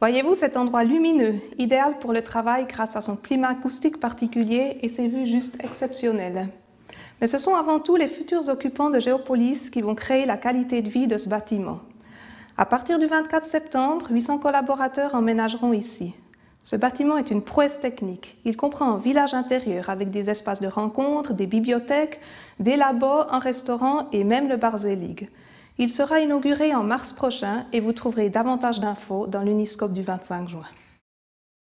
Voyez-vous cet endroit lumineux, idéal pour le travail grâce à son climat acoustique particulier et ses vues juste exceptionnelles. Mais ce sont avant tout les futurs occupants de Géopolis qui vont créer la qualité de vie de ce bâtiment. À partir du 24 septembre, 800 collaborateurs emménageront ici. Ce bâtiment est une prouesse technique. Il comprend un village intérieur avec des espaces de rencontres, des bibliothèques, des labos, un restaurant et même le bar Zelig. Il sera inauguré en mars prochain et vous trouverez davantage d'infos dans l'Uniscope du 25 juin.